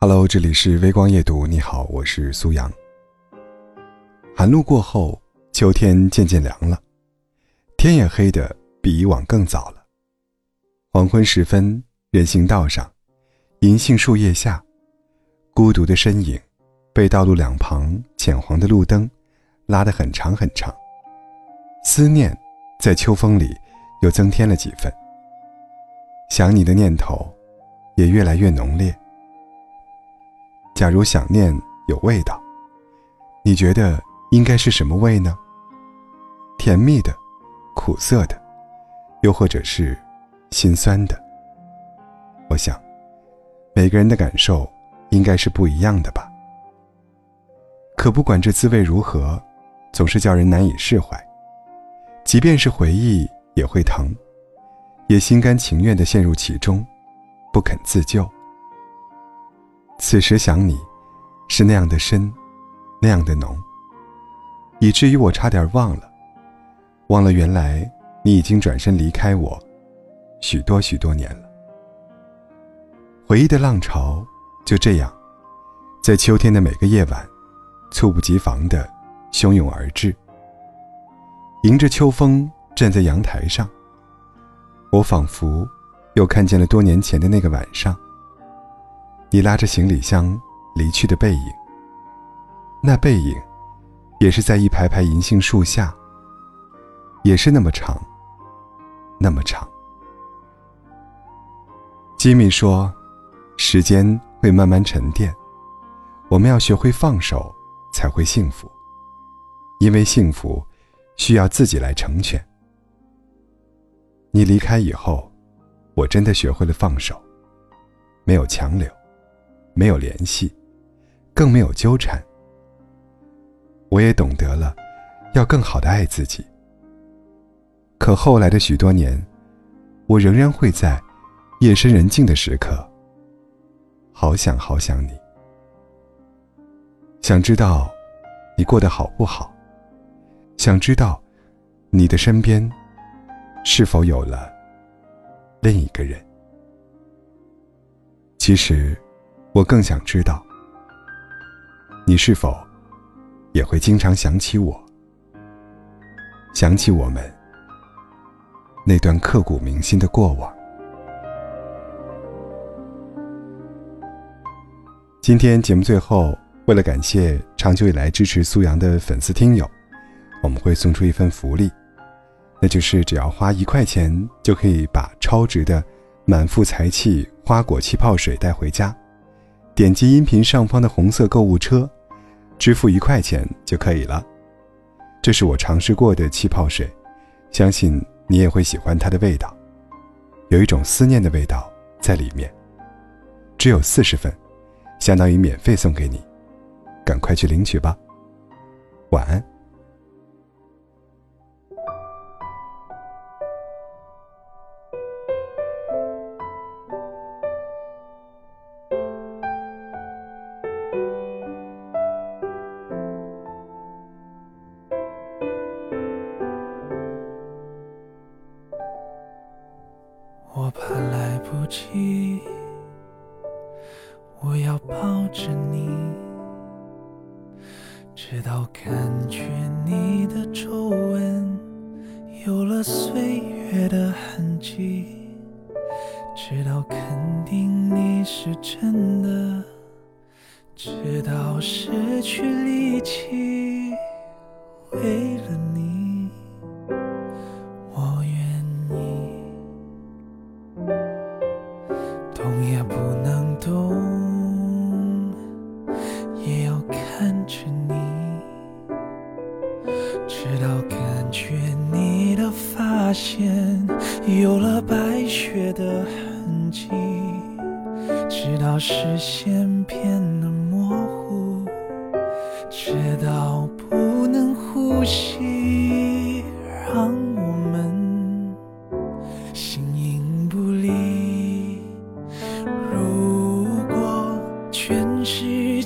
Hello，这里是微光夜读。你好，我是苏阳。寒露过后，秋天渐渐凉了，天也黑得比以往更早了。黄昏时分，人行道上，银杏树叶下，孤独的身影，被道路两旁浅黄的路灯拉得很长很长。思念在秋风里又增添了几分，想你的念头也越来越浓烈。假如想念有味道，你觉得应该是什么味呢？甜蜜的、苦涩的，又或者是心酸的？我想，每个人的感受应该是不一样的吧。可不管这滋味如何，总是叫人难以释怀。即便是回忆也会疼，也心甘情愿地陷入其中，不肯自救。此时想你，是那样的深，那样的浓，以至于我差点忘了，忘了原来你已经转身离开我，许多许多年了。回忆的浪潮就这样，在秋天的每个夜晚，猝不及防的汹涌而至。迎着秋风站在阳台上，我仿佛又看见了多年前的那个晚上。你拉着行李箱离去的背影，那背影，也是在一排排银杏树下，也是那么长，那么长。吉米说：“时间会慢慢沉淀，我们要学会放手，才会幸福。因为幸福，需要自己来成全。”你离开以后，我真的学会了放手，没有强留。没有联系，更没有纠缠。我也懂得了，要更好的爱自己。可后来的许多年，我仍然会在夜深人静的时刻，好想好想你。想知道你过得好不好？想知道你的身边是否有了另一个人？其实。我更想知道，你是否也会经常想起我，想起我们那段刻骨铭心的过往。今天节目最后，为了感谢长久以来支持苏阳的粉丝听友，我们会送出一份福利，那就是只要花一块钱就可以把超值的满腹财气花果气泡水带回家。点击音频上方的红色购物车，支付一块钱就可以了。这是我尝试过的气泡水，相信你也会喜欢它的味道，有一种思念的味道在里面。只有四十份，相当于免费送给你，赶快去领取吧。晚安。我怕来不及，我要抱着你，直到感觉你的皱纹有了岁月的痕迹，直到肯定你是真的，直到失去力气，为了。有了白雪的痕迹，直到视线变得模糊，直到不能呼吸，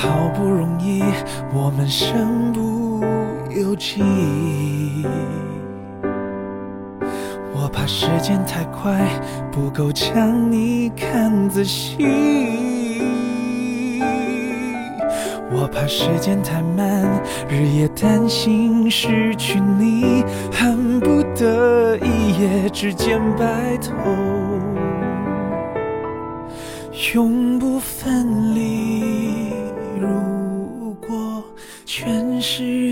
好不容易，我们身不由己。我怕时间太快，不够将你看仔细。我怕时间太慢，日夜担心失去你，恨不得一夜之间白头，永不分离。